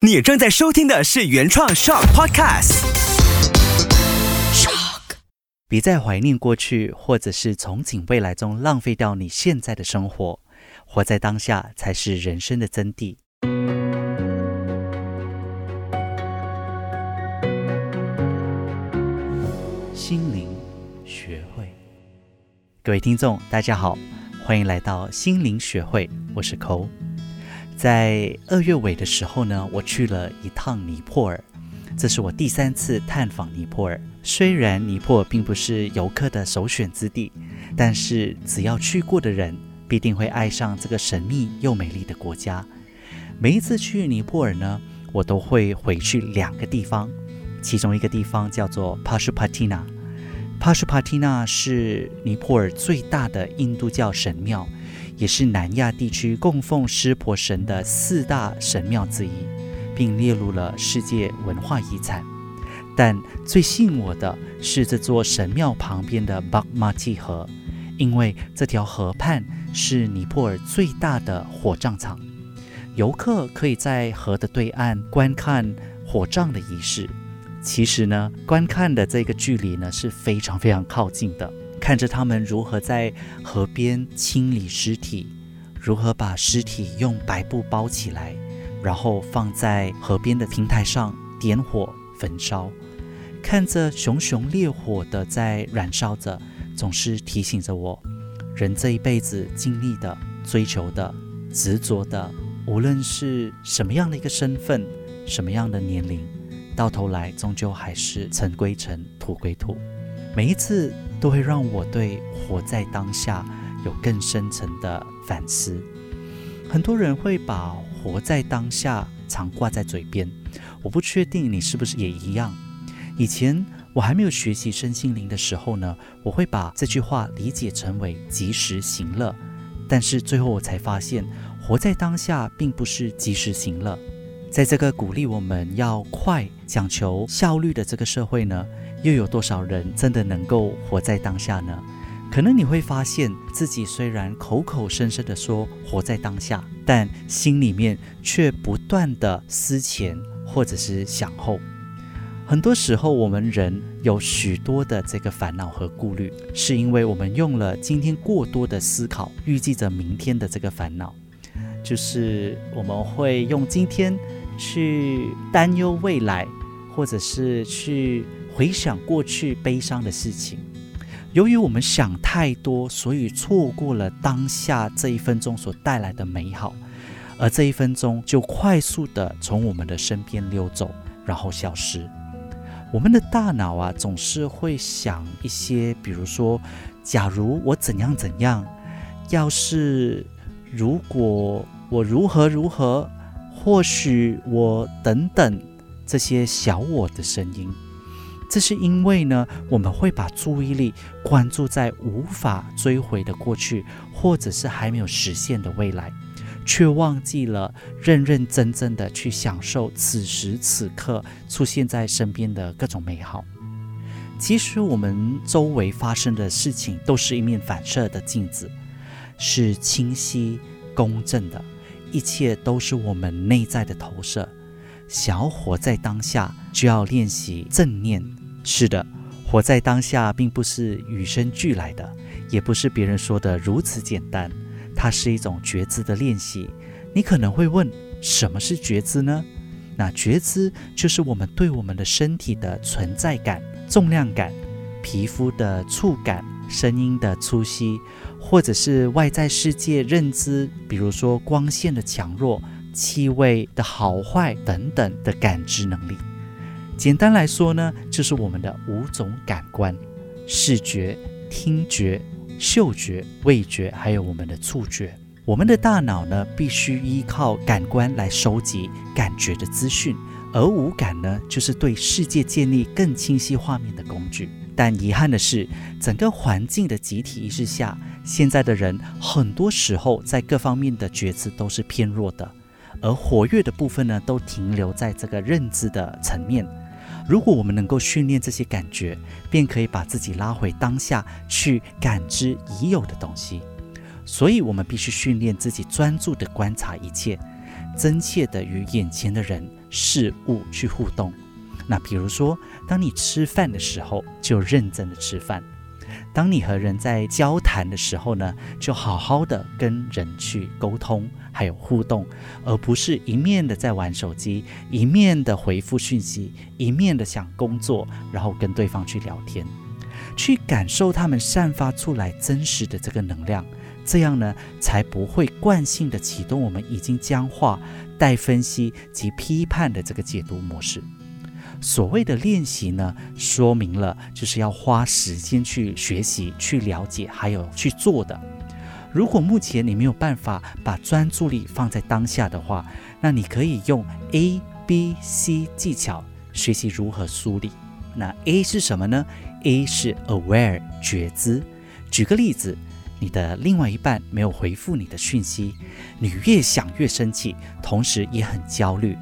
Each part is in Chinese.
你正在收听的是原创 Shock Podcast。Shock，。别在怀念过去或者是憧憬未来中浪费掉你现在的生活，活在当下才是人生的真谛。心灵学会，各位听众，大家好，欢迎来到心灵学会，我是抠。在二月尾的时候呢，我去了一趟尼泊尔，这是我第三次探访尼泊尔。虽然尼泊尔并不是游客的首选之地，但是只要去过的人，必定会爱上这个神秘又美丽的国家。每一次去尼泊尔呢，我都会回去两个地方，其中一个地方叫做 Pashupattina。Pashupattina 是尼泊尔最大的印度教神庙。也是南亚地区供奉湿婆神的四大神庙之一，并列入了世界文化遗产。但最吸引我的是这座神庙旁边的巴马蒂河，因为这条河畔是尼泊尔最大的火葬场。游客可以在河的对岸观看火葬的仪式。其实呢，观看的这个距离呢是非常非常靠近的。看着他们如何在河边清理尸体，如何把尸体用白布包起来，然后放在河边的平台上点火焚烧，看着熊熊烈火的在燃烧着，总是提醒着我，人这一辈子经历的、追求的、执着的，无论是什么样的一个身份、什么样的年龄，到头来终究还是尘归尘，土归土。每一次都会让我对活在当下有更深层的反思。很多人会把“活在当下”常挂在嘴边，我不确定你是不是也一样。以前我还没有学习身心灵的时候呢，我会把这句话理解成为及时行乐。但是最后我才发现，活在当下并不是及时行乐。在这个鼓励我们要快、讲求效率的这个社会呢？又有多少人真的能够活在当下呢？可能你会发现自己虽然口口声声的说活在当下，但心里面却不断的思前或者是想后。很多时候，我们人有许多的这个烦恼和顾虑，是因为我们用了今天过多的思考，预计着明天的这个烦恼，就是我们会用今天去担忧未来，或者是去。回想过去悲伤的事情，由于我们想太多，所以错过了当下这一分钟所带来的美好，而这一分钟就快速的从我们的身边溜走，然后消失。我们的大脑啊，总是会想一些，比如说，假如我怎样怎样，要是如果我如何如何，或许我等等这些小我的声音。这是因为呢，我们会把注意力关注在无法追回的过去，或者是还没有实现的未来，却忘记了认认真真的去享受此时此刻出现在身边的各种美好。其实我们周围发生的事情都是一面反射的镜子，是清晰公正的，一切都是我们内在的投射。想要活在当下，就要练习正念。是的，活在当下并不是与生俱来的，也不是别人说的如此简单。它是一种觉知的练习。你可能会问，什么是觉知呢？那觉知就是我们对我们的身体的存在感、重量感、皮肤的触感、声音的粗细，或者是外在世界认知，比如说光线的强弱。气味的好坏等等的感知能力，简单来说呢，就是我们的五种感官：视觉、听觉、嗅觉、味觉，还有我们的触觉。我们的大脑呢，必须依靠感官来收集感觉的资讯，而五感呢，就是对世界建立更清晰画面的工具。但遗憾的是，整个环境的集体意识下，现在的人很多时候在各方面的觉知都是偏弱的。而活跃的部分呢，都停留在这个认知的层面。如果我们能够训练这些感觉，便可以把自己拉回当下去感知已有的东西。所以，我们必须训练自己专注的观察一切。真切的与眼前的人事物去互动。那比如说，当你吃饭的时候，就认真的吃饭；当你和人在交谈的时候呢，就好好的跟人去沟通，还有互动，而不是一面的在玩手机，一面的回复讯息，一面的想工作，然后跟对方去聊天，去感受他们散发出来真实的这个能量。这样呢，才不会惯性的启动我们已经僵化、待分析及批判的这个解读模式。所谓的练习呢，说明了就是要花时间去学习、去了解，还有去做的。如果目前你没有办法把专注力放在当下的话，那你可以用 A、B、C 技巧学习如何梳理。那 A 是什么呢？A 是 aware 觉知。举个例子。你的另外一半没有回复你的讯息，你越想越生气，同时也很焦虑。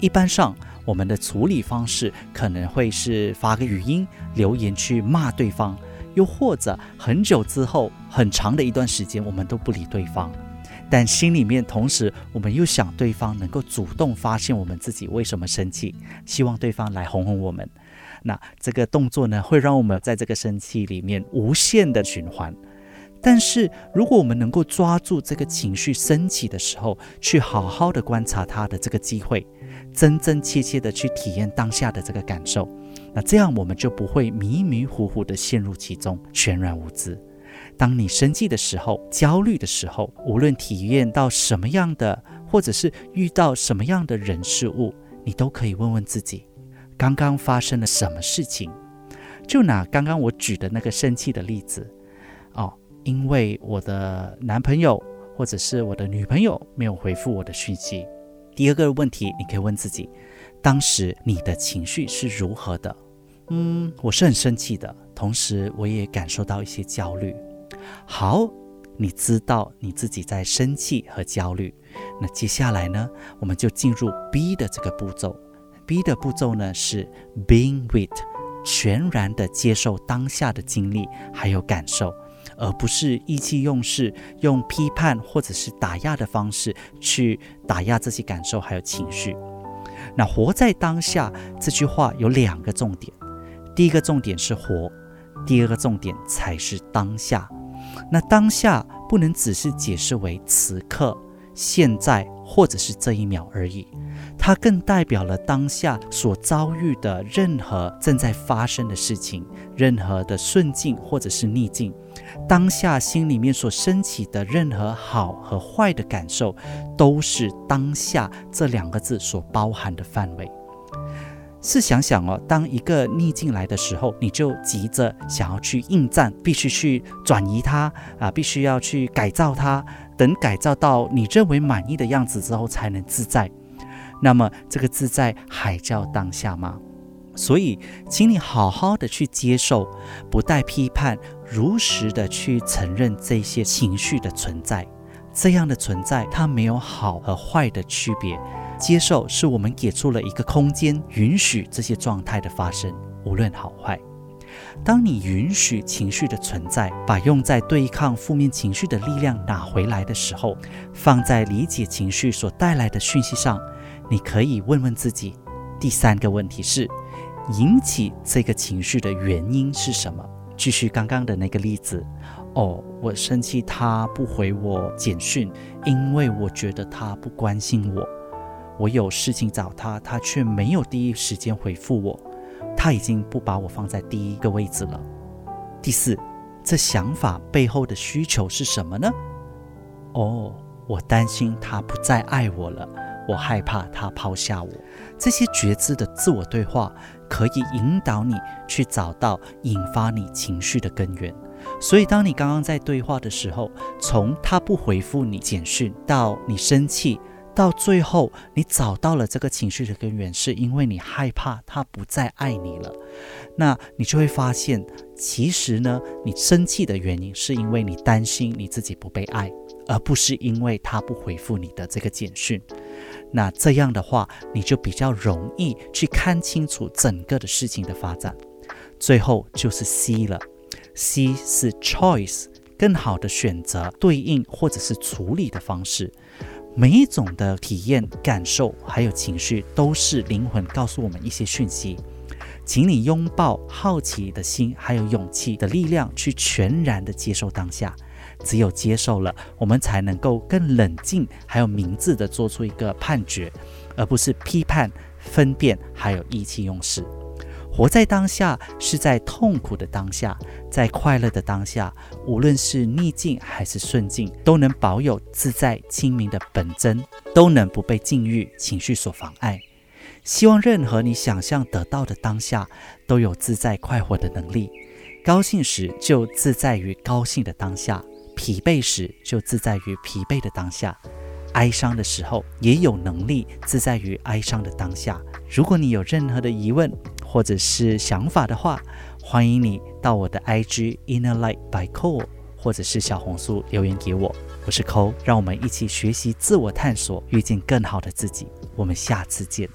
一般上，我们的处理方式可能会是发个语音留言去骂对方，又或者很久之后，很长的一段时间我们都不理对方，但心里面同时我们又想对方能够主动发现我们自己为什么生气，希望对方来哄哄我们。那这个动作呢，会让我们在这个生气里面无限的循环。但是，如果我们能够抓住这个情绪升起的时候，去好好的观察它的这个机会，真真切切的去体验当下的这个感受，那这样我们就不会迷迷糊糊的陷入其中，全然无知。当你生气的时候、焦虑的时候，无论体验到什么样的，或者是遇到什么样的人事物，你都可以问问自己，刚刚发生了什么事情？就拿刚刚我举的那个生气的例子，哦。因为我的男朋友或者是我的女朋友没有回复我的讯息。第二个问题，你可以问自己：当时你的情绪是如何的？嗯，我是很生气的，同时我也感受到一些焦虑。好，你知道你自己在生气和焦虑。那接下来呢，我们就进入 B 的这个步骤。B 的步骤呢是 being with，全然的接受当下的经历还有感受。而不是意气用事，用批判或者是打压的方式去打压这些感受还有情绪。那活在当下这句话有两个重点，第一个重点是活，第二个重点才是当下。那当下不能只是解释为此刻、现在或者是这一秒而已，它更代表了当下所遭遇的任何正在发生的事情，任何的顺境或者是逆境。当下心里面所升起的任何好和坏的感受，都是当下这两个字所包含的范围。试想想哦，当一个逆境来的时候，你就急着想要去应战，必须去转移它啊，必须要去改造它，等改造到你认为满意的样子之后，才能自在。那么，这个自在还叫当下吗？所以，请你好好的去接受，不带批判，如实的去承认这些情绪的存在。这样的存在，它没有好和坏的区别。接受是我们给出了一个空间，允许这些状态的发生，无论好坏。当你允许情绪的存在，把用在对抗负面情绪的力量拿回来的时候，放在理解情绪所带来的讯息上，你可以问问自己：第三个问题是。引起这个情绪的原因是什么？继续刚刚的那个例子，哦，我生气他不回我简讯，因为我觉得他不关心我。我有事情找他，他却没有第一时间回复我，他已经不把我放在第一个位置了。第四，这想法背后的需求是什么呢？哦，我担心他不再爱我了。我害怕他抛下我，这些觉知的自我对话可以引导你去找到引发你情绪的根源。所以，当你刚刚在对话的时候，从他不回复你简讯到你生气，到最后你找到了这个情绪的根源，是因为你害怕他不再爱你了。那你就会发现，其实呢，你生气的原因是因为你担心你自己不被爱，而不是因为他不回复你的这个简讯。那这样的话，你就比较容易去看清楚整个的事情的发展。最后就是 C 了，C 是 choice，更好的选择对应或者是处理的方式。每一种的体验、感受还有情绪，都是灵魂告诉我们一些讯息。请你拥抱好奇的心，还有勇气的力量，去全然的接受当下。只有接受了，我们才能够更冷静，还有明智的做出一个判决，而不是批判、分辨，还有意气用事。活在当下，是在痛苦的当下，在快乐的当下，无论是逆境还是顺境，都能保有自在清明的本真，都能不被境遇、情绪所妨碍。希望任何你想象得到的当下，都有自在快活的能力。高兴时就自在于高兴的当下，疲惫时就自在于疲惫的当下，哀伤的时候也有能力自在于哀伤的当下。如果你有任何的疑问，或者是想法的话，欢迎你到我的 IG Inner Light by Cole，或者是小红书留言给我。我是 Cole，让我们一起学习自我探索，遇见更好的自己。我们下次见。